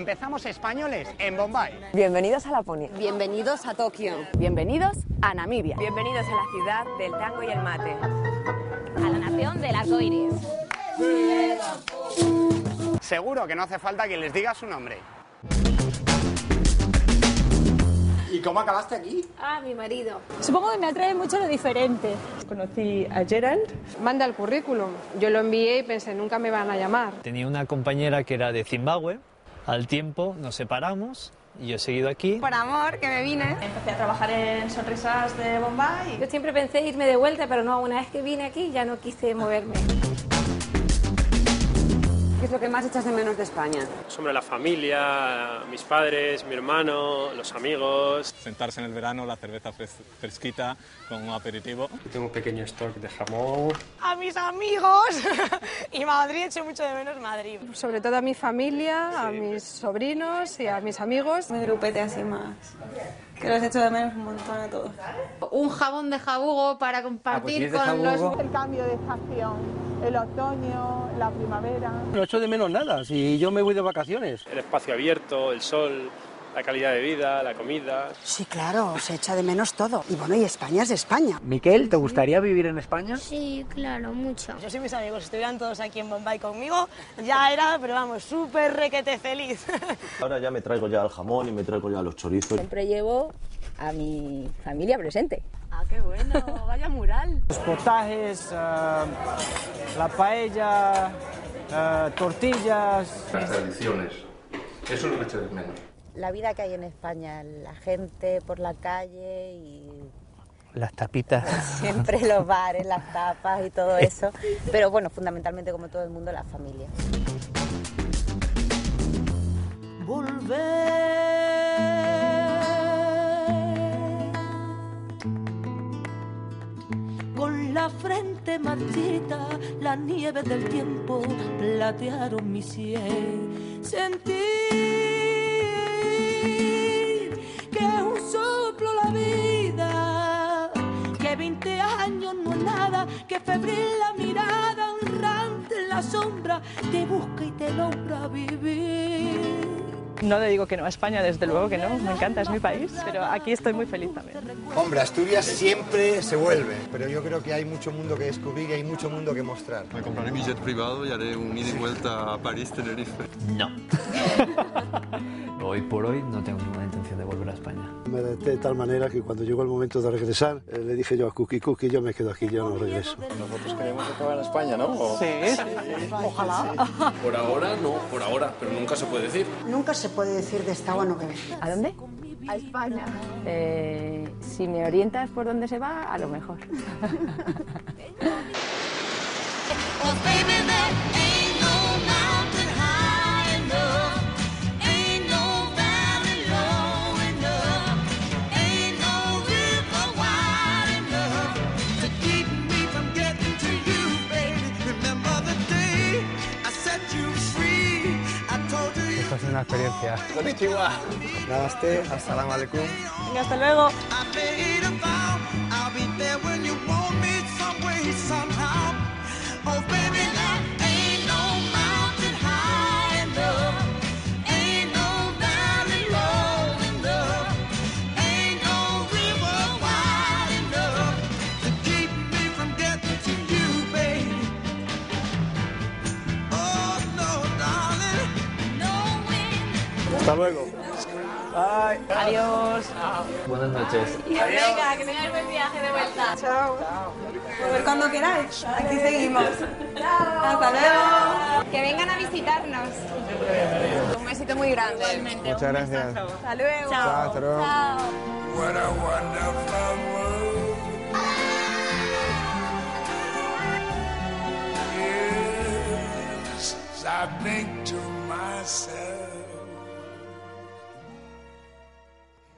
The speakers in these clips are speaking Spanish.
Empezamos españoles en Bombay. Bienvenidos a Laponia. Bienvenidos a Tokio. Bienvenidos a Namibia. Bienvenidos a la ciudad del tango y el mate. A la nación del arco iris. Seguro que no hace falta que les diga su nombre. ¿Y cómo acabaste aquí? Ah, mi marido. Supongo que me atrae mucho lo diferente. Conocí a Gerald. Manda el currículum. Yo lo envié y pensé, nunca me van a llamar. Tenía una compañera que era de Zimbabue. Al tiempo nos separamos y yo he seguido aquí. Por amor, que me vine. Empecé a trabajar en Sonrisas de Bombay. Yo siempre pensé irme de vuelta, pero no, una vez que vine aquí ya no quise moverme. ¿Qué es lo que más echas de menos de España? Sobre la familia, mis padres, mi hermano, los amigos. Sentarse en el verano, la cerveza fresquita con un aperitivo. Tengo un pequeño stock de jamón. A mis amigos y Madrid, echo mucho de menos Madrid. Sobre todo a mi familia, a mis sobrinos y a mis amigos. Mi grupete así más. Que los echo de menos un montón a todos. Un jabón de jabugo para compartir con los... El cambio de estación el otoño, la primavera. No echo de menos nada, si yo me voy de vacaciones. El espacio abierto, el sol, la calidad de vida, la comida. Sí, claro, se echa de menos todo. Y bueno, y España es España. Miquel, ¿te gustaría vivir en España? Sí, claro, mucho. Yo sí, mis amigos estuvieran todos aquí en Bombay conmigo, ya era, pero vamos, súper requete feliz. Ahora ya me traigo ya el jamón y me traigo ya los chorizos. Siempre llevo a mi familia presente. Ah, qué bueno, vaya mural. Los potajes, la paella, tortillas. Las tradiciones, eso es lo que echo de menos. La vida que hay en España, la gente por la calle y las tapitas. siempre los bares, las tapas y todo eso. Pero bueno, fundamentalmente como todo el mundo, la familia. La frente marchita, la nieve del tiempo platearon mi sien. Sentir que es un soplo la vida, que 20 años no es nada, que febril la mirada, honrante en la sombra, te busca y te logra vivir. No le digo que no a España, desde luego que no, me encanta, es mi país, pero aquí estoy muy feliz también. Hombre, Asturias siempre se vuelve, pero yo creo que hay mucho mundo que descubrir y hay mucho mundo que mostrar. Me compraré mi jet privado y haré un ida y vuelta a París, Tenerife. No. hoy por hoy no tengo ninguna intención de volver a España. Me adapté de tal manera que cuando llegó el momento de regresar, eh, le dije yo a Cookie Cookie, yo me quedo aquí, yo no regreso. Nosotros queremos acabar en España, ¿no? ¿O? Sí, sí, ojalá. Por ahora no, por ahora, pero nunca se puede decir. Nunca se puede decir de esta o no que ven. ¿A dónde? A España. Eh, si me orientas por dónde se va, a lo mejor. una experiencia. Konnichiwa. Namaste, assalamu alaikum. Venga, hasta luego. Hasta luego. Bye. Adiós. Buenas noches. Venga, que tengáis buen viaje de vuelta. Chao. Volver cuando queráis. Aquí seguimos. Hasta luego. Que vengan a visitarnos. Un besito muy grande. Muchas gracias. Hasta luego. Chao, hasta luego. What a wonderful world. Yes, I think to myself.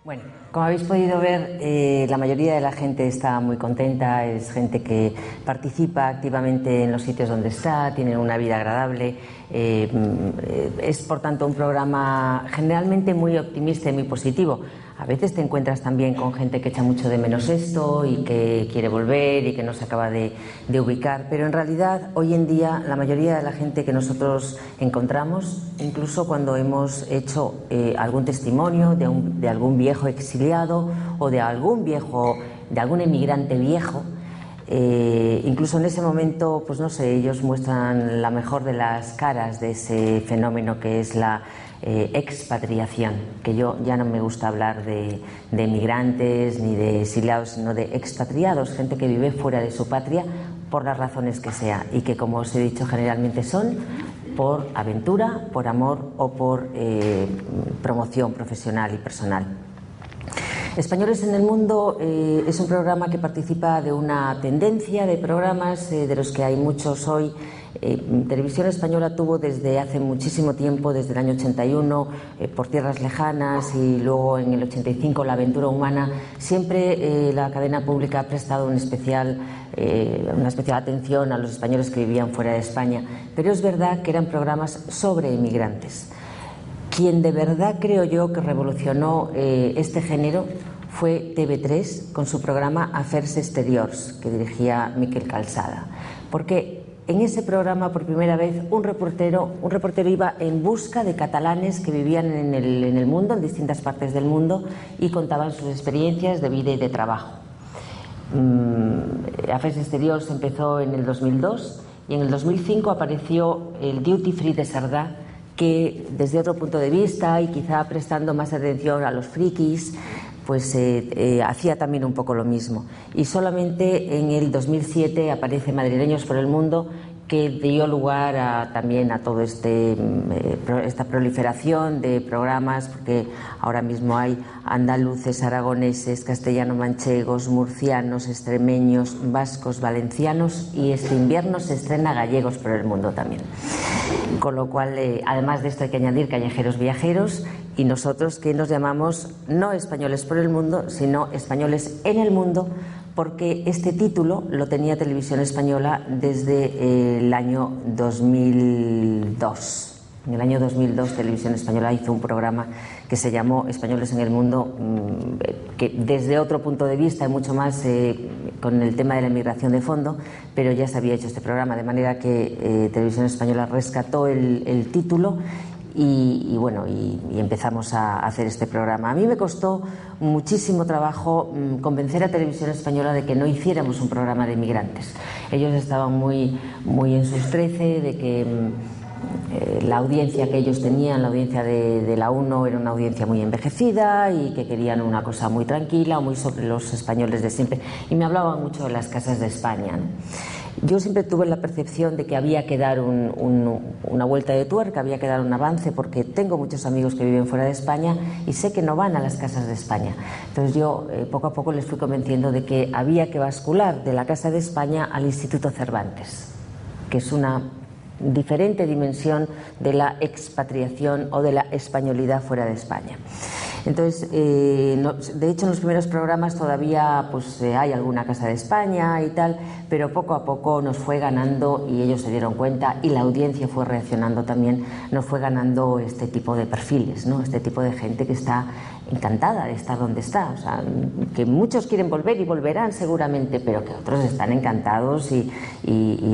Bueno, como habéis podido ver, eh, la mayoría de la gente está muy contenta, es gente que participa activamente en los sitios donde está, tiene una vida agradable. eh, mm, eh, es, por tanto, un programa generalmente muy optimista y muy positivo. A veces te encuentras también con gente que echa mucho de menos esto y que quiere volver y que no se acaba de, ubicar, pero en realidad hoy en día la mayoría de la gente que nosotros encontramos, incluso cuando hemos hecho eh, algún testimonio de, un- de algún viejo exiliado o de algún viejo, de algún emigrante viejo, eh, incluso en ese momento, pues no sé, ellos muestran la mejor de las caras de ese fenómeno que es la eh, expatriación, que yo ya no me gusta hablar de, de emigrantes ni de exiliados, sino de expatriados, gente que vive fuera de su patria por las razones que sea y que, como os he dicho, generalmente son por aventura, por amor o por eh, promoción profesional y personal. Españoles en el Mundo eh, es un programa que participa de una tendencia de programas eh, de los que hay muchos hoy. Eh, Televisión Española tuvo desde hace muchísimo tiempo, desde el año 81, eh, por tierras lejanas y luego en el 85 La aventura humana. Siempre eh, la cadena pública ha prestado un especial, eh, una especial atención a los españoles que vivían fuera de España. Pero es verdad que eran programas sobre inmigrantes. Quien de verdad creo yo que revolucionó eh, este género fue TV3 con su programa Afers Exteriors, que dirigía Miquel Calzada. Porque en ese programa, por primera vez, un reportero, un reportero iba en busca de catalanes que vivían en el, en el mundo, en distintas partes del mundo, y contaban sus experiencias de vida y de trabajo. Mm, Afers Exteriors empezó en el 2002 y en el 2005 apareció el Duty Free de Sardá, que desde otro punto de vista y quizá prestando más atención a los frikis, pues eh, eh, hacía también un poco lo mismo. Y solamente en el 2007 aparece Madrileños por el Mundo, que dio lugar también a toda este, mm, eh, esta proliferación de programas, porque ahora mismo hay andaluces, aragoneses, castellano-manchegos, murcianos, extremeños, vascos, valencianos y este invierno se estrena gallegos por el mundo también. Con lo cual, eh, además de esto hay que añadir callejeros viajeros y nosotros que nos llamamos no españoles por el mundo, sino españoles en el mundo, porque este título lo tenía Televisión Española desde el año 2002. En el año 2002 Televisión Española hizo un programa que se llamó Españoles en el Mundo, mm, que desde otro punto de vista y mucho más eh, con el tema de la inmigración de fondo, pero ya se había hecho este programa, de manera que eh, Televisión Española rescató el, el título y, bueno, y, empezamos a hacer este programa. A mí me costó muchísimo trabajo mm, convencer a Televisión Española de que no hiciéramos un programa de inmigrantes. Ellos estaban muy, muy en sus trece de que mm, eh, la audiencia que ellos tenían, la audiencia de, la UNO, era una audiencia muy envejecida y que querían una cosa muy tranquila, muy sobre los españoles de siempre. Y me hablaban mucho de las casas de España. Yo siempre tuve la percepción de que había que dar un- un- una vuelta de tuerca, había que dar un avance, porque tengo muchos amigos que viven fuera de España y sé que no van a las casas de España. Entonces yo eh, poco a poco les fui convenciendo de que había que bascular de la Casa de España al Instituto Cervantes, que es una diferente dimensión de la expatriación o de la españolidad fuera de España. Entonces, eh, de hecho, en los primeros programas todavía pues, eh, hay alguna casa de España y tal, pero poco a poco nos fue ganando y ellos se dieron cuenta y la audiencia fue reaccionando también, nos fue ganando este tipo de perfiles, ¿no? este tipo de gente que está encantada de estar donde está, o sea, que muchos quieren volver y volverán seguramente, pero que otros están encantados y,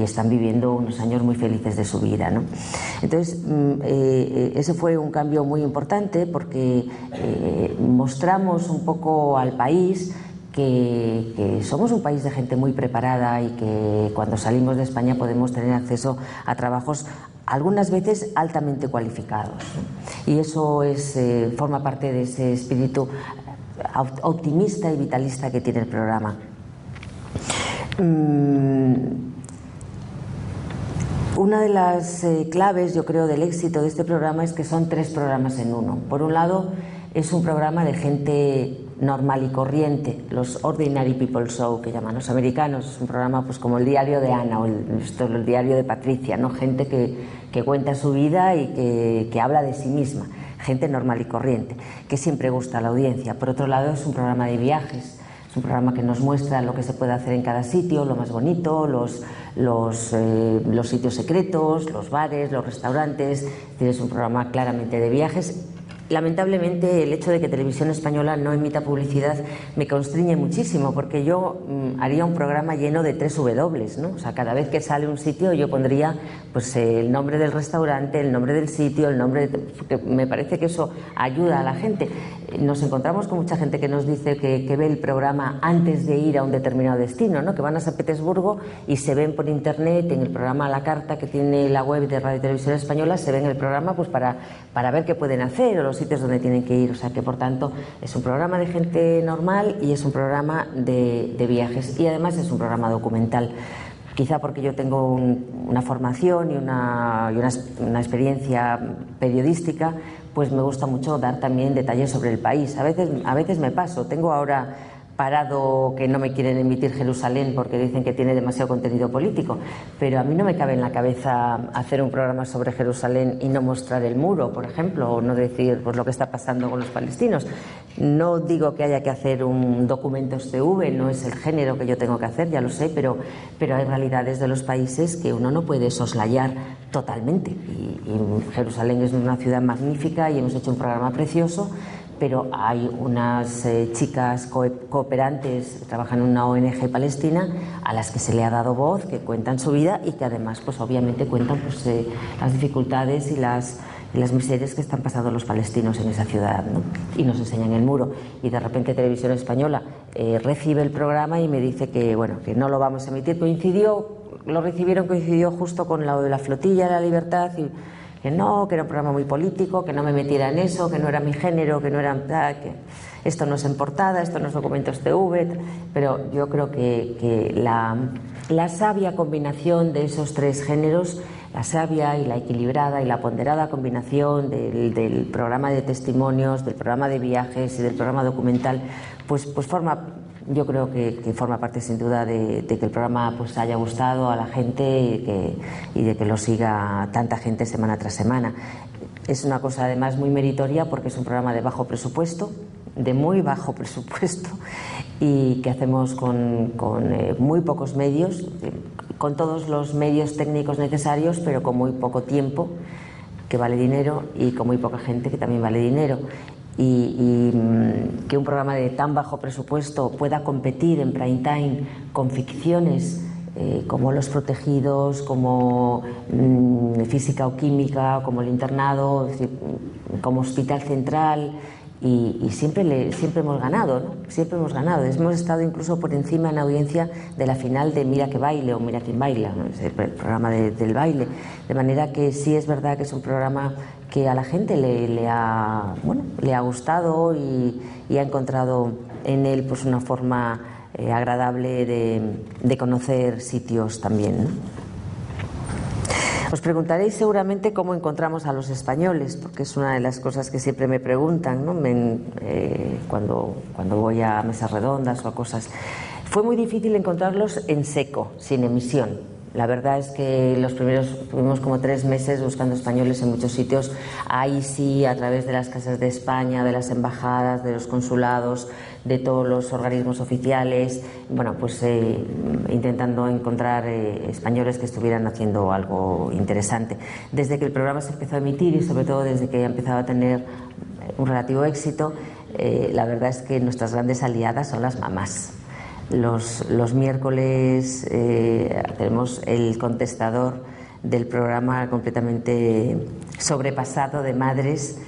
están viviendo unos años muy felices de su vida. ¿no? Entonces, mm, eh, ese fue un cambio muy importante porque eh, mostramos un poco al país que somos un país de gente muy preparada y que cuando salimos de España podemos tener acceso a trabajos algunas veces altamente cualificados. Y eso es, eh, forma parte de ese espíritu op- optimista y vitalista que tiene el programa. Mm, una de las eh, claves, yo creo, del éxito de este programa es que son tres programas en uno. Por un lado, es un programa de gente normal y corriente, los Ordinary People Show que llaman los americanos. Es un programa pues como el diario de Ana o el, el diario de Patricia, ¿no? gente que, que cuenta su vida y que, que habla de sí misma, gente normal y corriente, que siempre gusta a la audiencia. Por otro lado, es un programa de viajes. Es un programa que nos muestra lo que se puede hacer en cada sitio, lo más bonito, los, los, eh, los sitios secretos, los bares, los restaurantes. Es un programa claramente de viajes lamentablemente el hecho de que Televisión Española no emita publicidad me constriñe muchísimo porque yo mm, haría un programa lleno de tres W, ¿no? O sea, cada vez que sale un sitio yo pondría pues el nombre del restaurante, el nombre del sitio, el nombre de... porque me parece que eso ayuda a la gente. Nos encontramos con mucha gente que nos dice que, que ve el programa antes de ir a un determinado destino, ¿no? Que van a San Petersburgo y se ven por internet en el programa la carta que tiene la web de Radio Televisión Española, se ven el programa pues para, para ver qué pueden hacer o los sitios donde tienen que ir. O sea que por tanto es un programa de gente normal y es un programa de, viajes y además es un programa documental. Quizá porque yo tengo un, una formación y, una, y una, una, experiencia periodística, pues me gusta mucho dar también detalles sobre el país. A veces, a veces me paso. Tengo ahora parado que no me quieren emitir Jerusalén porque dicen que tiene demasiado contenido político, pero a mí no me cabe en la cabeza hacer un programa sobre Jerusalén y no mostrar el muro, por ejemplo, o no decir pues, lo que está pasando con los palestinos. No digo que haya que hacer un documento TV, no es el género que yo tengo que hacer, ya lo sé, pero, pero hay realidades de los países que uno no puede soslayar totalmente. Y, y Jerusalén es una ciudad magnífica y hemos hecho un programa precioso pero hay unas eh, chicas co cooperantes que trabajan en una ONG palestina a las que se le ha dado voz, que cuentan su vida y que además, pues obviamente cuentan pues, eh, las dificultades y las, y las miserias que están pasando los palestinos en esa ciudad, ¿no? Y nos enseñan el muro. Y de repente Televisión Española eh, recibe el programa y me dice que, bueno, que no lo vamos a emitir. Coincidió, lo recibieron, coincidió justo con lo de la flotilla de la libertad y que no, que era un programa muy político, que no me metiera en eso, que no era mi género, que no era que esto no es en portada, esto no es documentos TV, pero yo creo que, que la, la, sabia combinación de esos tres géneros, la sabia y la equilibrada y la ponderada combinación del, del programa de testimonios, del programa de viajes y del programa documental, pues, pues forma yo creo que, que, forma parte sin duda de, que el programa pues haya gustado a la gente y, que, de que lo siga tanta gente semana tras semana. Es una cosa además muy meritoria porque es un programa de bajo presupuesto, de muy bajo presupuesto y que hacemos con, eh, muy pocos medios, con todos los medios técnicos necesarios, pero con muy poco tiempo que vale dinero y con muy poca gente que también vale dinero y, y, mm, que un programa de tan bajo presupuesto pueda competir en prime time con ficciones eh, como Los Protegidos, como mmm, Física o Química, como El Internado, como Hospital Central. Y, y, siempre, le, siempre hemos ganado, ¿no? siempre hemos ganado. Hemos estado incluso por encima en audiencia de la final de Mira que baile o Mira quién baila, ¿no? es el programa de, del baile. De manera que sí es verdad que es un programa que a la gente le, le ha, bueno, le ha gustado y, y, ha encontrado en él pues, una forma eh, agradable de, de, conocer sitios también. ¿no? Os preguntaréis seguramente cómo encontramos a los españoles, porque es una de las cosas que siempre me preguntan ¿no? me, eh, cuando, cuando voy a mesas redondas o a cosas. Fue muy difícil encontrarlos en seco, sin emisión. La verdad es que los primeros tuvimos como tres meses buscando españoles en muchos sitios. Ahí sí, a través de las casas de España, de las embajadas, de los consulados, de todos los organismos oficiales, bueno, pues eh, intentando encontrar eh, españoles que estuvieran haciendo algo interesante. Desde que el programa se empezó a emitir y sobre todo desde que ha empezado a tener un relativo éxito, eh, la verdad es que nuestras grandes aliadas son las mamás. Los, los miércoles eh, tenemos el contestador del programa completamente sobrepasado de madres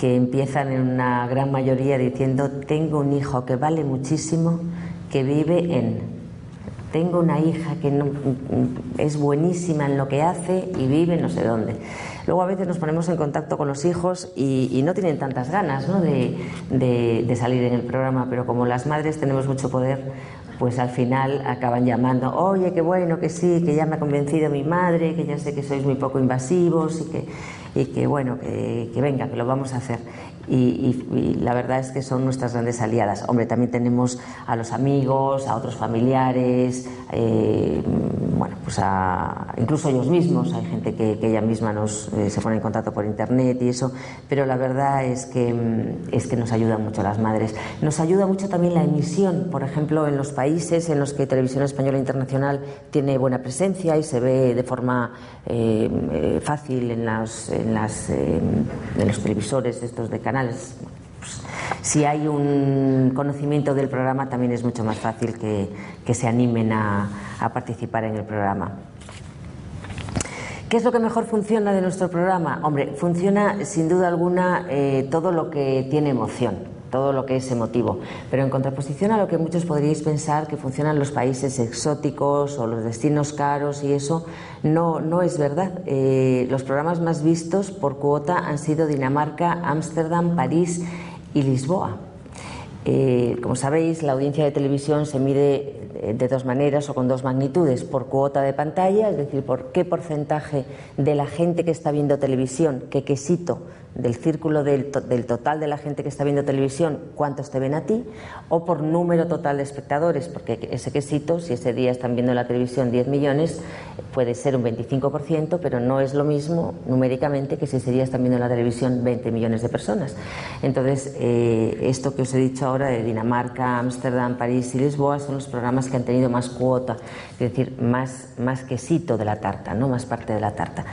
que empiezan en una gran mayoría diciendo tengo un hijo que vale muchísimo, que vive en, tengo una hija que no, es buenísima en lo que hace y vive no sé dónde. Luego a veces nos ponemos en contacto con los hijos y, no tienen tantas ganas de, salir en el programa, pero como las madres tenemos mucho poder, pues al final acaban llamando, oye, qué bueno, que sí, que ya me ha convencido mi madre, que ya sé que sois muy poco invasivos y que, bueno, que, venga, que lo vamos a hacer. y, la verdad es que son nuestras grandes aliadas. Hombre, también tenemos a los amigos, a otros familiares, eh, pues a, incluso ellos mismos, hay gente que, ella misma nos, eh, se pone en contacto por internet y eso, pero la verdad es que, mm, es que nos ayudan mucho las madres. Nos ayuda mucho también la emisión, por ejemplo, en los países en los que Televisión Española Internacional tiene buena presencia y se ve de forma eh, eh, fácil en, las, en, las, en los televisores estos de canales. Si hay un conocimiento del programa, también es mucho más fácil que, que se animen a, a participar en el programa. ¿Qué es lo que mejor funciona de nuestro programa? Hombre, funciona sin duda alguna eh, todo lo que tiene emoción, todo lo que es emotivo. Pero en contraposición a lo que muchos podríais pensar que funcionan los países exóticos o los destinos caros y eso, no, no es verdad. Eh, los programas más vistos por cuota han sido Dinamarca, Ámsterdam, París y Lisboa. Eh, como sabéis, la audiencia de televisión se mide de dos maneras o con dos magnitudes, por cuota de pantalla, es decir, por qué porcentaje de la gente que está viendo televisión, qué quesito del círculo del, del total de la gente que está viendo televisión, cuántos te ven a ti, o por número total de espectadores, porque ese quesito, si ese día están viendo en la televisión 10 millones, puede ser un 25%, pero no es lo mismo numéricamente que si ese día están viendo en la televisión 20 millones de personas. Entonces, eh, esto que os he dicho ahora de Dinamarca, Ámsterdam, París y Lisboa son los programas que han tenido más cuota, es decir, más, más quesito de la tarta, ¿no? más parte de la tarta.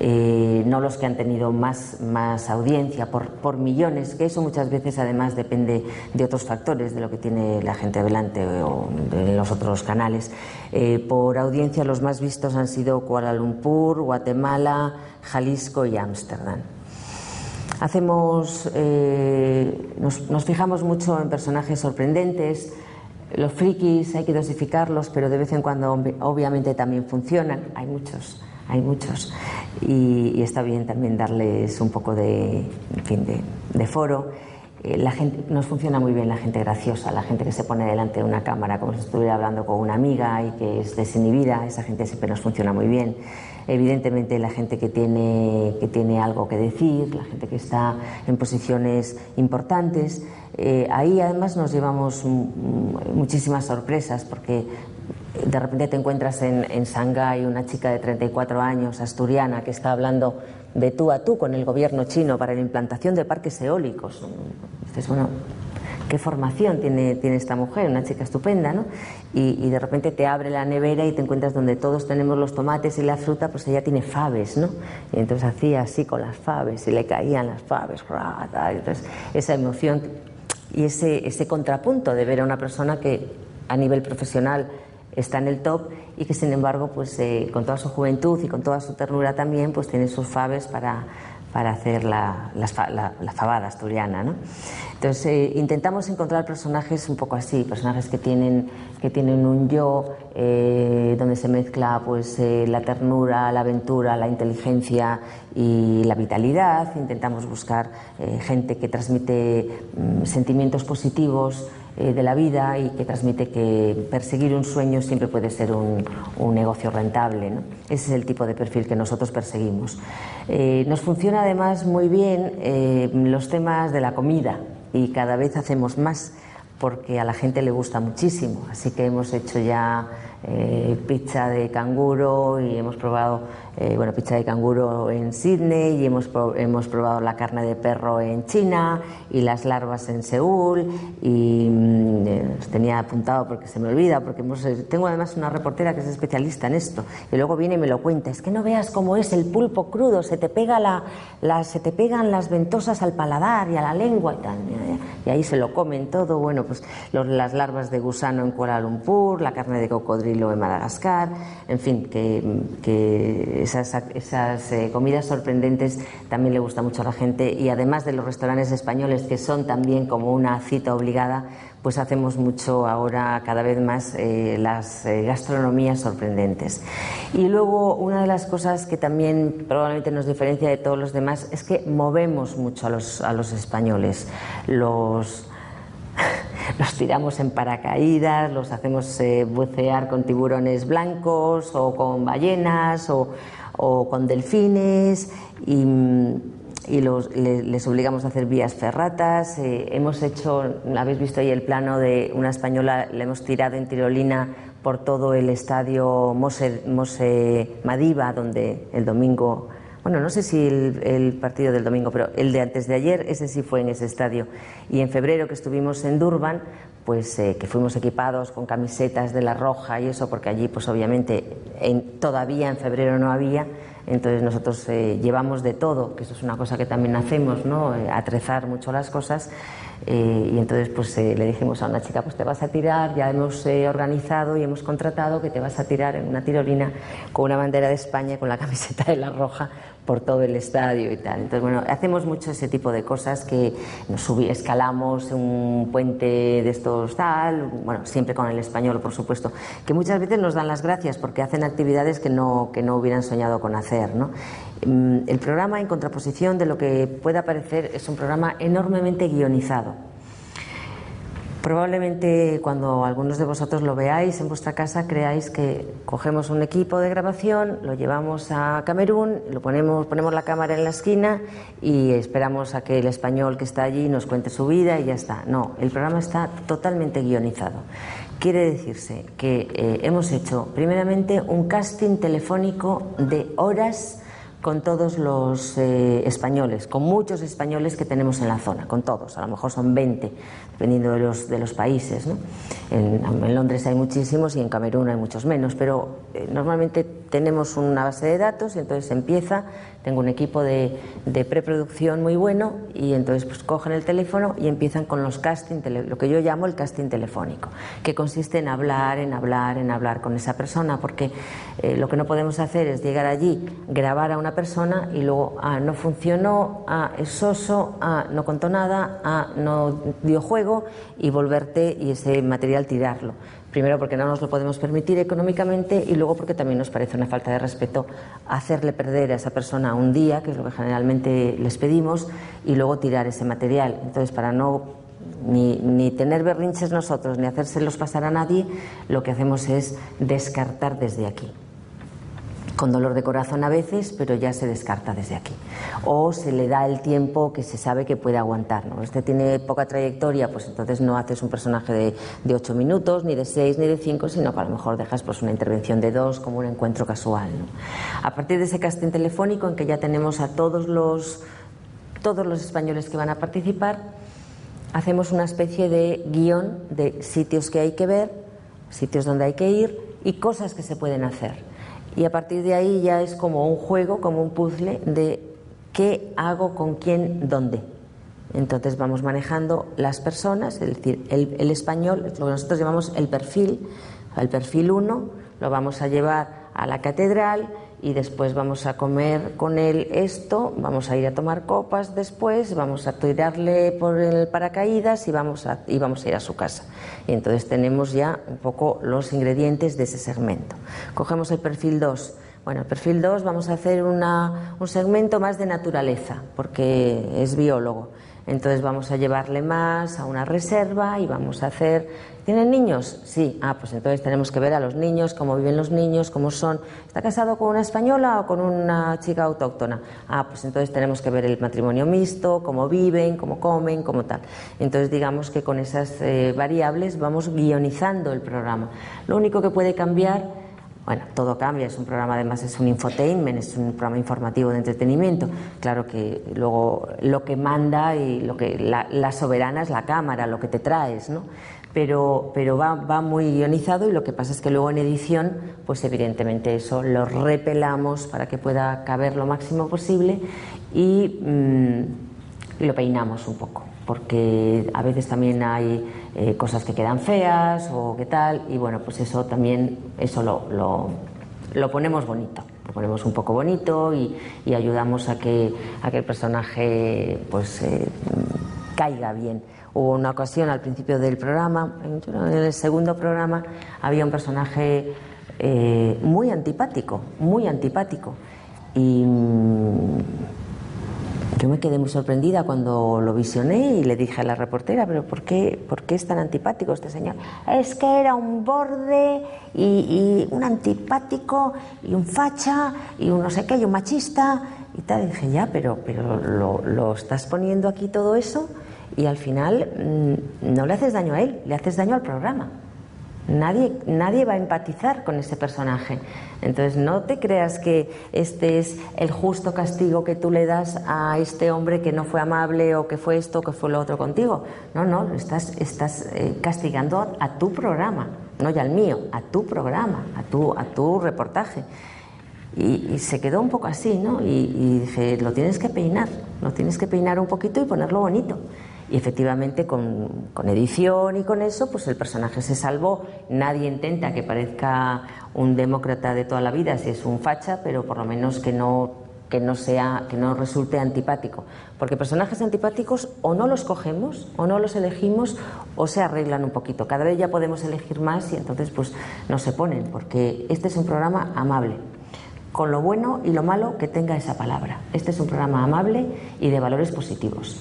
Eh, no los que han tenido más, más audiencia por, por millones, que eso muchas veces además depende de otros factores, de lo que tiene la gente delante o de los otros canales. Eh, por audiencia los más vistos han sido Kuala Lumpur, Guatemala, Jalisco y Ámsterdam. Hacemos, eh, nos, nos fijamos mucho en personajes sorprendentes. Los frikis hay que dosificarlos, pero de vez en cuando obvi- obviamente también funcionan. Hay muchos, hay muchos. Y, y está bien también darles un poco de, en fin, de, de foro. Eh, la gente, nos funciona muy bien la gente graciosa, la gente que se pone delante de una cámara como si estuviera hablando con una amiga y que es desinhibida, esa gente siempre nos funciona muy bien. Evidentemente la gente que tiene, que tiene algo que decir, la gente que está en posiciones importantes, eh, ahí además nos llevamos muchísimas sorpresas porque de repente te encuentras en, en Shanghái una chica de 34 años, asturiana, que está hablando de tú a tú con el gobierno chino para la implantación de parques eólicos. Dices, bueno, qué formación tiene, tiene esta mujer, una chica estupenda, ¿no? Y, de repente te abre la nevera y te encuentras donde todos tenemos los tomates y la fruta, pues ella tiene faves, ¿no? Y entonces hacía así con las faves y le caían las faves, entonces esa emoción y ese, ese contrapunto de ver a una persona que a nivel profesional está en el top y que sin embargo pues eh, con toda su juventud y con toda su ternura también pues tiene sus faves para, para hacer la, fa- la- la fabada asturiana. ¿no? Entonces eh, intentamos encontrar personajes un poco así, personajes que tienen, que tienen un yo eh, donde se mezcla pues, eh, la ternura, la aventura, la inteligencia y la vitalidad. Intentamos buscar gente que transmite mm, sentimientos positivos eh, de la vida y que transmite que perseguir un sueño siempre puede ser un, un negocio rentable. ¿no? Ese es el tipo de perfil que nosotros perseguimos. Eh, nos funciona además muy bien eh, los temas de la comida y cada vez hacemos más porque a la gente le gusta muchísimo. Así que hemos hecho ya pizza de canguro y hemos probado eh, bueno, pizza de canguro en Sydney y hemos, hemos probado la carne de perro en China y las larvas en Seúl y mm, eh, tenía apuntado porque se me olvida porque hemos, eh, tengo además una reportera que es especialista en esto y luego viene y me lo cuenta. Es que no veas cómo es el pulpo crudo se te pega la, la- se te pegan las ventosas al paladar y a la lengua y tal y ahí se lo comen todo bueno pues los- las larvas de gusano en Kuala Lumpur la carne de cocodrilo en Madagascar en fin que, que esas, esas eh, comidas sorprendentes también le gusta mucho a la gente y además de los restaurantes españoles que son también como una cita obligada pues hacemos mucho ahora cada vez más eh, las eh, gastronomías sorprendentes. Y luego una de las cosas que también probablemente nos diferencia de todos los demás es que movemos mucho a los, a los españoles. Los, los tiramos en paracaídas, los hacemos eh, bucear con tiburones blancos o con ballenas o, o con delfines y, los, le- les obligamos a hacer vías ferratas. eh, hemos hecho, habéis visto ahí el plano de una española, le hemos tirado en tirolina por todo el estadio Mose, Mose Madiba, donde el domingo, bueno, no sé si el, partido del domingo, pero el de antes de ayer, ese sí fue en ese estadio. Y en febrero que estuvimos en Durban, pues eh, que fuimos equipados con camisetas de la Roja y eso, porque allí pues obviamente en- todavía en febrero no había, entonces nosotros eh, llevamos de todo, que eso es una cosa que también hacemos, ¿no? Eh, atrezar mucho las cosas. y entonces pues le dijimos a una chica, pues te vas a tirar, ya hemos organizado y hemos contratado que te vas a tirar en una tirolina con una bandera de España con la camiseta de la Roja por todo el estadio y tal. Entonces, bueno, hacemos mucho ese tipo de cosas que nos subí, escalamos un puente de estos tal, bueno, siempre con el español, por supuesto, que muchas veces nos dan las gracias porque hacen actividades que no, que no hubieran soñado con hacer, ¿no? Mm, El programa, en contraposición de lo que pueda parecer, es un programa enormemente guionizado. Probablemente cuando algunos de vosotros lo veáis en vuestra casa creáis que cogemos un equipo de grabación, lo llevamos a Camerún, lo ponemos, ponemos la cámara en la esquina y esperamos a que el español que está allí nos cuente su vida y ya está. No, el programa está totalmente guionizado. Quiere decirse que eh, hemos hecho primeramente un casting telefónico de horas con todos los eh, españoles, con muchos españoles que tenemos en la zona, con todos, a lo mejor son 20, dependiendo de los, de los países. ¿no? En, Londres hay muchísimos y en Camerún hay muchos menos, pero eh, normalmente tenemos una base de datos y entonces empieza, tengo un equipo de, preproducción muy bueno y entonces pues cogen el teléfono y empiezan con los casting, lo que yo llamo el casting telefónico, que consiste en hablar, en hablar, en hablar con esa persona, porque eh, lo que no podemos hacer es llegar allí, grabar a una persona y luego, ah, no funcionó, ah, es soso, ah, no contó nada, ah, no dio juego y volverte y ese material tirarlo. Primero porque no nos lo podemos permitir económicamente y luego porque también nos parece una falta de respeto hacerle perder a esa persona un día, que es lo que generalmente les pedimos, y luego tirar ese material. Entonces, para no ni, ni tener berrinches nosotros ni hacérselos pasar a nadie, lo que hacemos es descartar desde aquí con dolor de corazón a veces, pero ya se descarta desde aquí. O se le da el tiempo que se sabe que puede aguantar. ¿no? Este tiene poca trayectoria, pues entonces no haces un personaje de, de ocho minutos, ni de seis, ni de cinco, sino que a lo mejor dejas pues, una intervención de dos, como un encuentro casual. A partir de ese casting telefónico, en que ya tenemos a todos los, todos los españoles que van a participar, hacemos una especie de guion de sitios que hay que ver, sitios donde hay que ir y cosas que se pueden hacer. Y a partir de ahí ya es como un juego, como un puzzle de qué hago, con quién, dónde. Entonces vamos manejando las personas, es decir, el, el español, lo que nosotros llamamos el perfil, el perfil 1, lo vamos a llevar a la catedral y después vamos a comer con él esto, vamos a ir a tomar copas después, vamos a tirarle por el paracaídas y vamos a, y vamos a ir a su casa. Y entonces tenemos ya un poco los ingredientes de ese segmento. Cogemos el perfil 2. Bueno, el perfil 2 vamos a hacer una, un segmento más de naturaleza, porque es biólogo. Entonces vamos a llevarle más a una reserva y vamos a hacer... ¿Tienen niños? Sí. Ah, pues entonces tenemos que ver a los niños, cómo viven los niños, cómo son. ¿Está casado con una española o con una chica autóctona? Ah, pues entonces tenemos que ver el matrimonio mixto, cómo viven, cómo comen, cómo tal. Entonces digamos que con esas eh, variables vamos guionizando el programa. Lo único que puede cambiar bueno, todo cambia, es un programa, además es un infotainment, es un programa informativo de entretenimiento. Claro que luego lo que manda y lo que la, soberana es la cámara, lo que te traes, ¿no? Pero, pero va, va muy guionizado y lo que pasa es que luego en edición, pues evidentemente eso lo repelamos para que pueda caber lo máximo posible y mm, lo peinamos un poco porque a veces también hay eh, cosas que quedan feas o qué tal, y bueno, pues eso también, eso lo, lo, lo ponemos bonito, lo ponemos un poco bonito y, y ayudamos a que, a que el personaje pues eh, caiga bien. Hubo una ocasión al principio del programa, en el segundo programa, había un personaje eh, muy antipático, muy antipático. Y mm, yo me quedé muy sorprendida cuando lo visioné y le dije a la reportera, pero ¿por qué, por qué es tan antipático este señor? Es que era un borde y, un antipático y un facha y un no sé qué y un machista y tal. Dije, ya, pero, pero lo, lo estás poniendo aquí todo eso y al final mm, no le haces daño a él, le haces daño al programa. Nadie, nadie va a empatizar con ese personaje. Entonces no te creas que este es el justo castigo que tú le das a este hombre que no fue amable o que fue esto o que fue lo otro contigo. No, no, estás, estás eh, castigando a, tu programa, no ya al mío, a tu programa, a tu, a tu reportaje. Y, y se quedó un poco así, ¿no? Y, y dije, lo tienes que peinar, lo tienes que peinar un poquito y ponerlo bonito. Y efectivamente con, edición y con eso, pues el personaje se salvó. Nadie intenta que parezca un demócrata de toda la vida si es un facha, pero por lo menos que no, que no, sea, que no resulte antipático. Porque personajes antipáticos o no los cogemos, o no los elegimos, o se arreglan un poquito. Cada vez ya podemos elegir más y entonces pues no se ponen, porque este es un programa amable con lo bueno y lo malo que tenga esa palabra. Este es un programa amable y de valores positivos.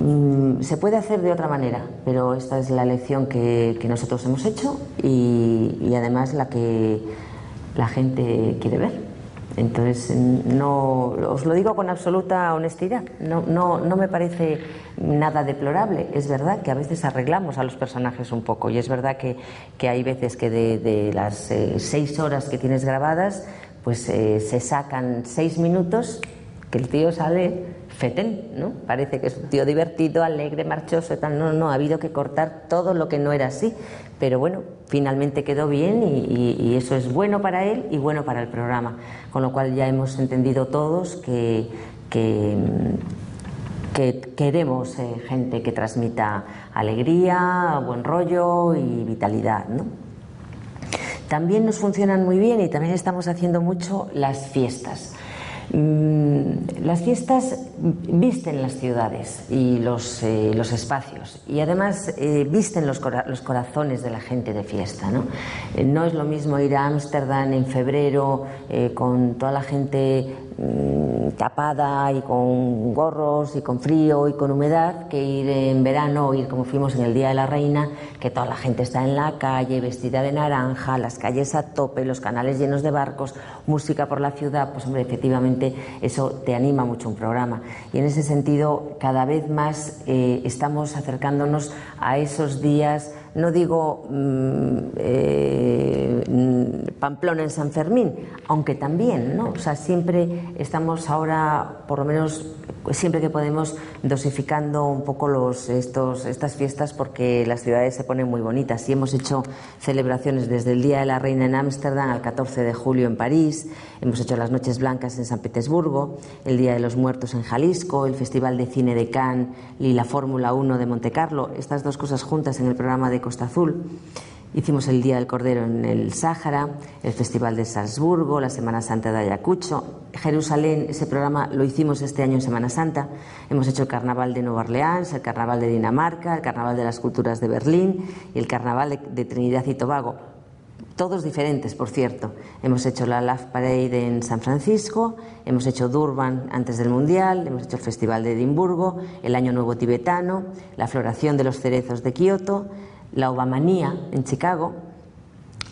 Mm, se puede hacer de otra manera, pero esta es la elección que, nosotros hemos hecho y, además la que la gente quiere ver. Entonces, no, os lo digo con absoluta honestidad, no, no, no me parece nada deplorable. Es verdad que a veces arreglamos a los personajes un poco y es verdad que, que hay veces que de, de las eh, seis horas que tienes grabadas, pues eh, se sacan seis minutos que el tío sale fetén, ¿no? Parece que es un tío divertido, alegre, marchoso tal. No, no, ha habido que cortar todo lo que no era así. Pero bueno, finalmente quedó bien y, eso es bueno para él y bueno para el programa. Con lo cual ya hemos entendido todos que, que queremos eh, gente que transmita alegría, buen rollo y vitalidad, ¿no? También nos funcionan muy bien y también estamos haciendo mucho las fiestas. Mm, las fiestas visten las ciudades y los, eh, los espacios y además eh, visten los, los, corazones de la gente de fiesta. ¿no? Eh, no es lo mismo ir a Ámsterdam en febrero con toda la gente mmm, tapada y con gorros y con frío y con humedad que ir en verano o ir como fuimos en el Día de la Reina, que toda la gente está en la calle vestida de naranja, las calles a tope, los canales llenos de barcos, música por la ciudad, pues hombre, efectivamente eso te anima mucho un programa. Y en ese sentido, cada vez más eh, estamos acercándonos a esos días no digo mmm, eh, Pamplona en San Fermín, aunque también, ¿no? O sea, siempre estamos ahora, por lo menos siempre que podemos, dosificando un poco los, estos, estas fiestas porque las ciudades se ponen muy bonitas. Y hemos hecho celebraciones desde el Día de la Reina en Ámsterdam al 14 de julio en París, hemos hecho las Noches Blancas en San Petersburgo, el Día de los Muertos en Jalisco, el Festival de Cine de Cannes y la Fórmula 1 de Montecarlo. Estas dos cosas juntas en el programa de Costa Azul. Hicimos el Día del Cordero en el Sáhara, el Festival de Salzburgo, la Semana Santa de Ayacucho, Jerusalén, ese programa lo hicimos este año en Semana Santa. Hemos hecho el Carnaval de Nueva Orleans, el Carnaval de Dinamarca, el Carnaval de las Culturas de Berlín y el Carnaval de, de Trinidad y Tobago. Todos diferentes, por cierto. Hemos hecho la Love Parade en San Francisco, hemos hecho Durban antes del Mundial, hemos hecho el Festival de Edimburgo, el Año Nuevo Tibetano, la floración de los cerezos de Kioto, la Obamanía en Chicago,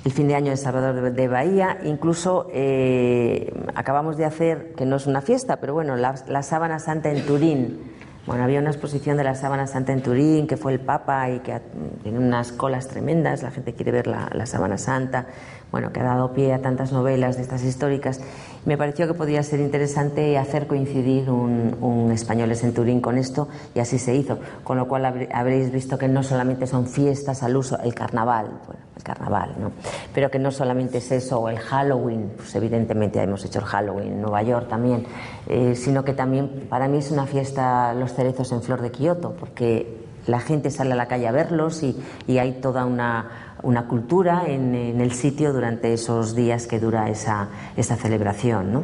el fin de año de Salvador de Bahía, incluso eh, acabamos de hacer, que no es una fiesta, pero bueno, la, Sábana Santa en Turín. Bueno, había una exposición de la Sábana Santa en Turín, que fue el Papa y que tiene unas colas tremendas, la gente quiere ver la, la Sábana Santa, bueno, que ha dado pie a tantas novelas de estas históricas. Me pareció que podía ser interesante hacer coincidir un, un Españoles en Turín con esto y así se hizo. Con lo cual habréis visto que no solamente son fiestas al uso, el carnaval, bueno, el carnaval, ¿no? Pero que no solamente es eso, el Halloween, pues evidentemente hemos hecho el Halloween en Nueva York también, eh, sino que también para mí es una fiesta los cerezos en flor de Kioto, porque la gente sale a la calle a verlos y hay toda una una cultura en, en, el sitio durante esos días que dura esa, esa celebración. ¿no?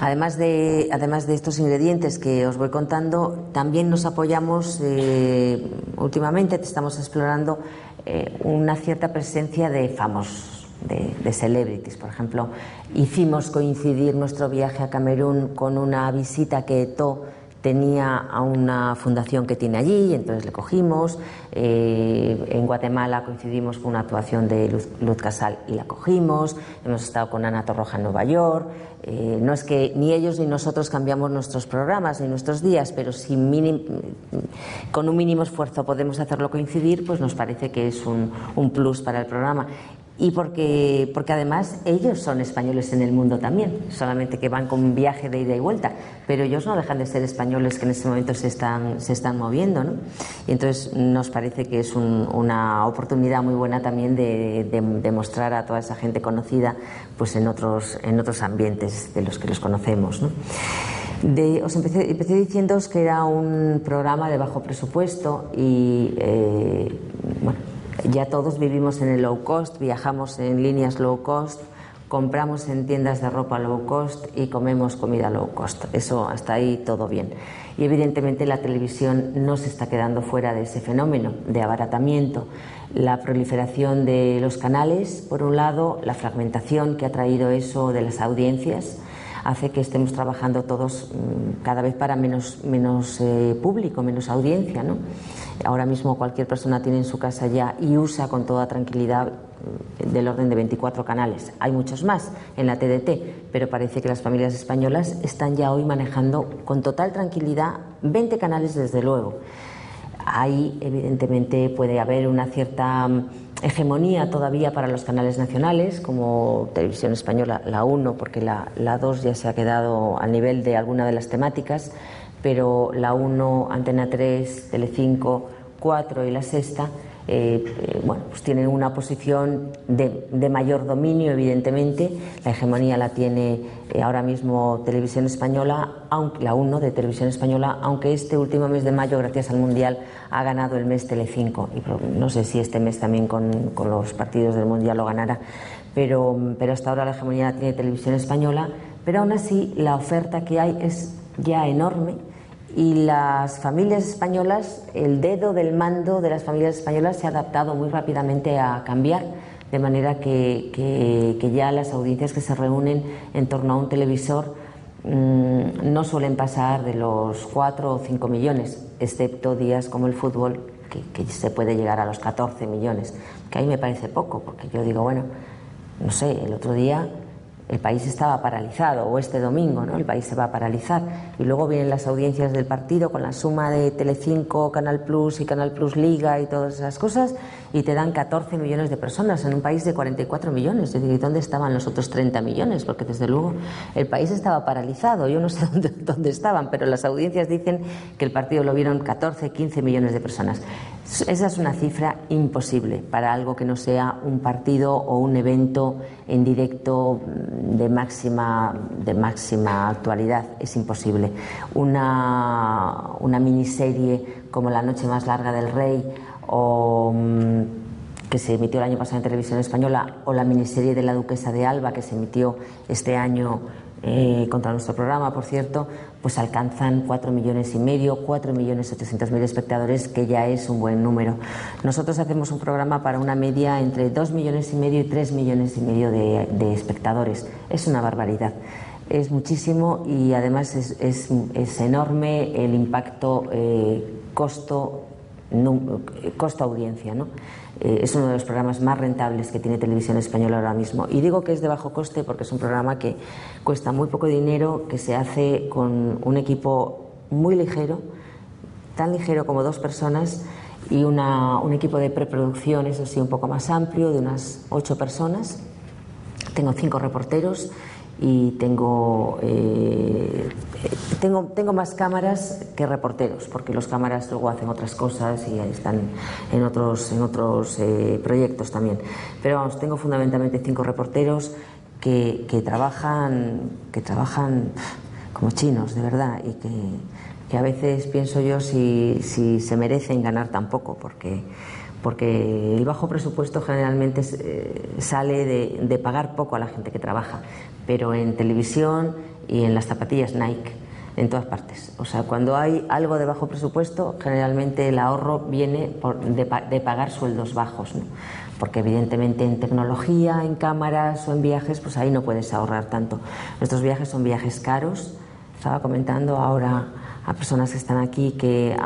Además de, además de estos ingredientes que os voy contando, también nos apoyamos, eh, últimamente estamos explorando eh, una cierta presencia de famosos, de, de, celebrities. Por ejemplo, hicimos coincidir nuestro viaje a Camerún con una visita que Eto tenía a una fundación que tiene allí, entonces le cogimos. Eh, en Guatemala coincidimos con una actuación de Luz, Luz, Casal y la cogimos. Hemos estado con Ana Torroja en Nueva York. Eh, no es que ni ellos ni nosotros cambiamos nuestros programas ni nuestros días, pero si con un mínimo esfuerzo podemos hacerlo coincidir, pues nos parece que es un plus para el programa y porque, porque además ellos son españoles en el mundo también, solamente que van con un viaje de ida y vuelta, pero ellos no dejan de ser españoles que en este momento se están, se están moviendo. ¿no? Y entonces nos parece que es un, una oportunidad muy buena también de, de, de, mostrar a toda esa gente conocida pues en, otros, en otros ambientes de los que los conocemos. ¿no? De, os empecé, empecé diciéndoos que era un programa de bajo presupuesto y eh, bueno, ya todos vivimos en el low cost, viajamos en líneas low cost, compramos en tiendas de ropa low cost y comemos comida low cost. Eso hasta ahí todo bien. Y evidentemente la televisión no se está quedando fuera de ese fenómeno de abaratamiento. La proliferación de los canales, por un lado, la fragmentación que ha traído eso de las audiencias, hace que estemos trabajando todos cada vez para menos, menos eh, público, menos audiencia. ¿no? Ahora mismo cualquier persona tiene en su casa ya y usa con toda tranquilidad del orden de 24 canales. Hay muchos más en la TDT, pero parece que las familias españolas están ya hoy manejando con total tranquilidad 20 canales desde luego. Ahí evidentemente puede haber una cierta hegemonía todavía para los canales nacionales, como Televisión Española, la 1, porque la, la 2 ya se ha quedado al nivel de alguna de las temáticas, pero la 1, Antena 3, Telecinco, 4 y la sexta, eh, eh, bueno, pues tienen una posición de, de, mayor dominio, evidentemente. La hegemonía la tiene eh, ahora mismo Televisión Española, aunque, la 1 de Televisión Española, aunque este último mes de mayo, gracias al Mundial, ha ganado el mes Telecinco. Y no sé si este mes también con, con los partidos del Mundial lo ganará, pero, pero hasta ahora la hegemonía la tiene Televisión Española. Pero aún así, la oferta que hay es ya enorme y las familias españolas, el dedo del mando de las familias españolas se ha adaptado muy rápidamente a cambiar, de manera que, que, ya las audiencias que se reúnen en torno a un televisor mmm, no suelen pasar de los 4 o 5 millones, excepto días como el fútbol, que, que se puede llegar a los 14 millones, que a me parece poco, porque yo digo, bueno, no sé, el otro día el país estaba paralizado, o este domingo, ¿no? El país se va a paralizar. Y luego vienen las audiencias del partido con la suma de Telecinco, Canal Plus y Canal Plus Liga y todas esas cosas, y te dan 14 millones de personas en un país de 44 millones. Es decir, ¿dónde estaban los otros 30 millones? Porque desde luego el país estaba paralizado. Yo no sé dónde, estaban, pero las audiencias dicen que el partido lo vieron 14, 15 millones de personas. Esa es una cifra imposible para algo que no sea un partido o un evento en directo de máxima, de máxima actualidad. Es imposible. Una, una miniserie como La Noche Más Larga del Rey o que se emitió el año pasado en televisión española o la miniserie de La Duquesa de Alba que se emitió este año eh, contra nuestro programa, por cierto, pues alcanzan 4 millones y medio, 4 millones 800 mil espectadores, que ya es un buen número. Nosotros hacemos un programa para una media entre 2 millones y medio y 3 millones y medio de, espectadores. Es una barbaridad. Es muchísimo y además es, es, enorme el impacto eh, costo, costo audiencia, ¿no? Eh, es uno de los programas más rentables que tiene Televisión Española ahora mismo. Y digo que es de bajo coste porque es un programa que cuesta muy poco dinero, que se hace con un equipo muy ligero, tan ligero como dos personas, y una, un equipo de preproducción, eso sí, un poco más amplio, de unas ocho personas. Tengo cinco reporteros y tengo, eh, tengo, tengo más cámaras que reporteros, porque los cámaras luego hacen otras cosas y están en otros, en otros eh, proyectos también. Pero vamos, tengo fundamentalmente cinco reporteros que, que, trabajan, que trabajan como chinos, de verdad, y que, que a veces pienso yo si, si se merecen ganar tan poco, porque porque el bajo presupuesto generalmente eh, sale de, pagar poco a la gente que trabaja, pero en televisión y en las zapatillas Nike, en todas partes. O sea, cuando hay algo de bajo presupuesto, generalmente el ahorro viene de, pagar sueldos bajos, porque evidentemente en tecnología, en cámaras o en viajes, pues ahí no puedes ahorrar tanto. Nuestros viajes son viajes caros, Estaba comentando ahora a personas que están aquí que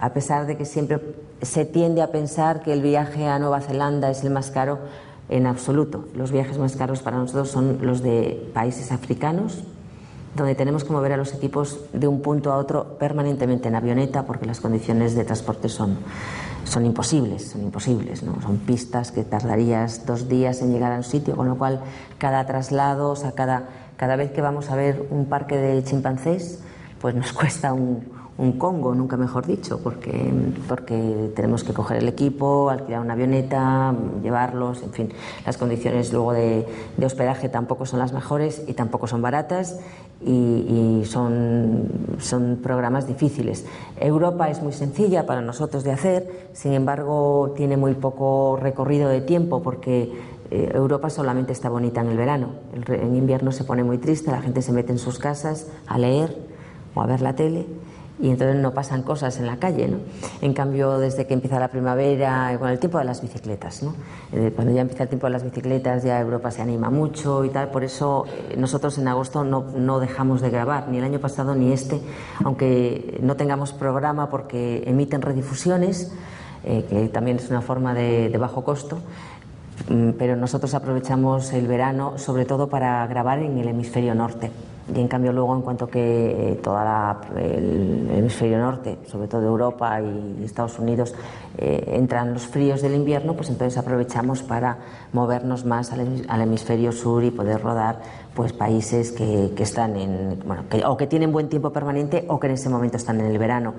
a pesar de que siempre se tiende a pensar que el viaje a Nueva Zelanda es el más caro, en absoluto. Los viajes más caros para nosotros son los de países africanos, donde tenemos que mover a los equipos de un punto a otro permanentemente en avioneta porque las condiciones de transporte son, son imposibles, son imposibles, ¿no? son pistas que tardarías dos días en llegar a un sitio, con lo cual cada traslado, cada, cada vez que vamos a ver un parque de chimpancés, pues nos cuesta un, un Congo, nunca mejor dicho, porque, porque tenemos que coger el equipo, alquilar una avioneta, llevarlos, en fin, las condiciones luego de, de hospedaje tampoco son las mejores y tampoco son baratas y, son, son programas difíciles. Europa es muy sencilla para nosotros de hacer, sin embargo tiene muy poco recorrido de tiempo porque eh, Europa solamente está bonita en el verano. En invierno se pone muy triste, la gente se mete en sus casas a leer o a ver la tele y entonces no pasan cosas en la calle. ¿no? En cambio, desde que empieza la primavera, con el tiempo de las bicicletas, ¿no? Eh, cuando ya empieza el tiempo de las bicicletas, ya Europa se anima mucho y tal. Por eso eh, nosotros en agosto no, no, dejamos de grabar, ni el año pasado ni este, aunque no tengamos programa porque emiten redifusiones, eh, que también es una forma de, bajo costo mm, pero nosotros aprovechamos el verano sobre todo para grabar en el hemisferio norte y en cambio luego en cuanto que eh, todo el hemisferio norte, sobre todo Europa y Estados Unidos, eh, entran los fríos del invierno, pues entonces aprovechamos para movernos más al, hemisferio sur y poder rodar pues países que, están en bueno, que, o que tienen buen tiempo permanente o que en ese momento están en el verano.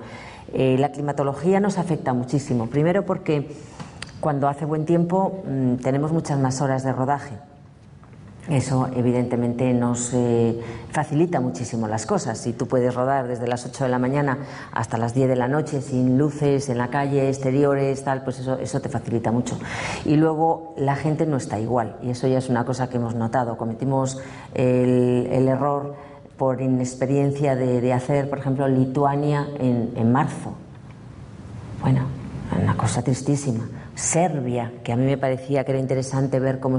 Eh, la climatología nos afecta muchísimo, primero porque cuando hace buen tiempo mmm, tenemos muchas más horas de rodaje eso evidentemente nos eh, facilita muchísimo las cosas. Si tú puedes rodar desde las 8 de la mañana hasta las 10 de la noche sin luces en la calle, exteriores, tal, pues eso, eso te facilita mucho. Y luego la gente no está igual y eso ya es una cosa que hemos notado. Cometimos el, el error por inexperiencia de, de, hacer, por ejemplo, Lituania en, en marzo. Bueno, una cosa tristísima. Serbia, que a mí me parecía que era interesante ver cómo,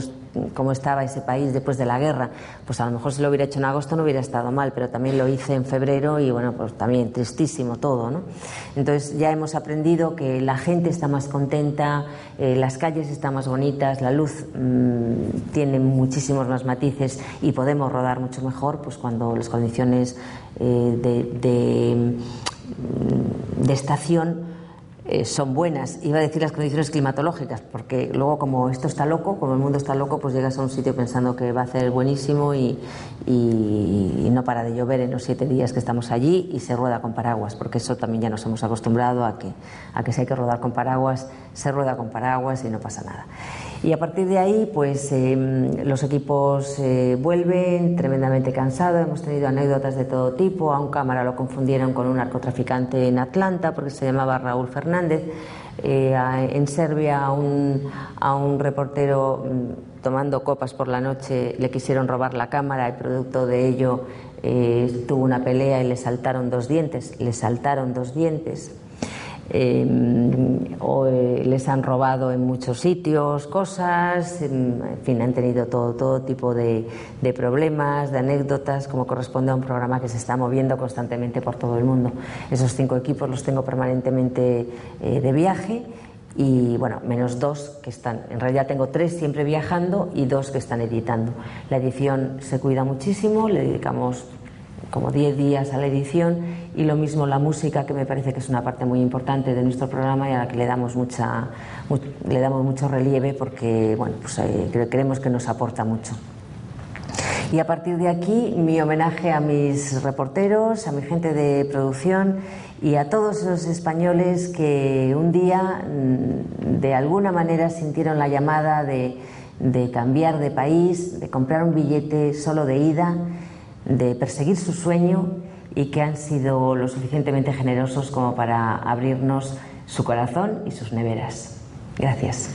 cómo, estaba ese país después de la guerra, pues a lo mejor si lo hubiera hecho en agosto no hubiera estado mal, pero también lo hice en febrero y bueno, pues también tristísimo todo, ¿no? Entonces ya hemos aprendido que la gente está más contenta, eh, las calles están más bonitas, la luz mmm, tiene muchísimos más matices y podemos rodar mucho mejor, pues cuando las condiciones eh, de, de, de estación eh, son buenas. Iba a decir las condiciones climatológicas, porque luego como esto está loco, como el mundo está loco, pues llegas a un sitio pensando que va a ser buenísimo y, y, y, no para de llover en los siete días que estamos allí y se rueda con paraguas, porque eso también ya nos hemos acostumbrado a que, a que si hay que rodar con paraguas, se rueda con paraguas y no pasa nada. Y a partir de ahí, pues eh, los equipos eh, vuelven tremendamente cansados. Hemos tenido anécdotas de todo tipo. A un cámara lo confundieron con un narcotraficante en Atlanta porque se llamaba Raúl Fernández. Eh, en Serbia, a un, a un reportero mm, tomando copas por la noche le quisieron robar la cámara y producto de ello eh, tuvo una pelea y le saltaron dos dientes. Le saltaron dos dientes eh, o les han robado en muchos sitios cosas, en fin, han tenido todo, todo tipo de, de, problemas, de anécdotas, como corresponde a un programa que se está moviendo constantemente por todo el mundo. Esos cinco equipos los tengo permanentemente eh, de viaje y bueno, menos dos que están, en realidad tengo tres siempre viajando y dos que están editando. La edición se cuida muchísimo, le dedicamos como 10 días a la edición y lo mismo la música que me parece que es una parte muy importante de nuestro programa y a la que le damos mucha mu le damos mucho relieve porque bueno pues eh, creemos que nos aporta mucho. Y a partir de aquí mi homenaje a mis reporteros a mi gente de producción y a todos esos españoles que un día mm, de alguna manera sintieron la llamada de, de cambiar de país de comprar un billete solo de ida de perseguir su sueño y que han sido lo suficientemente generosos como para abrirnos su corazón y sus neveras. Gracias.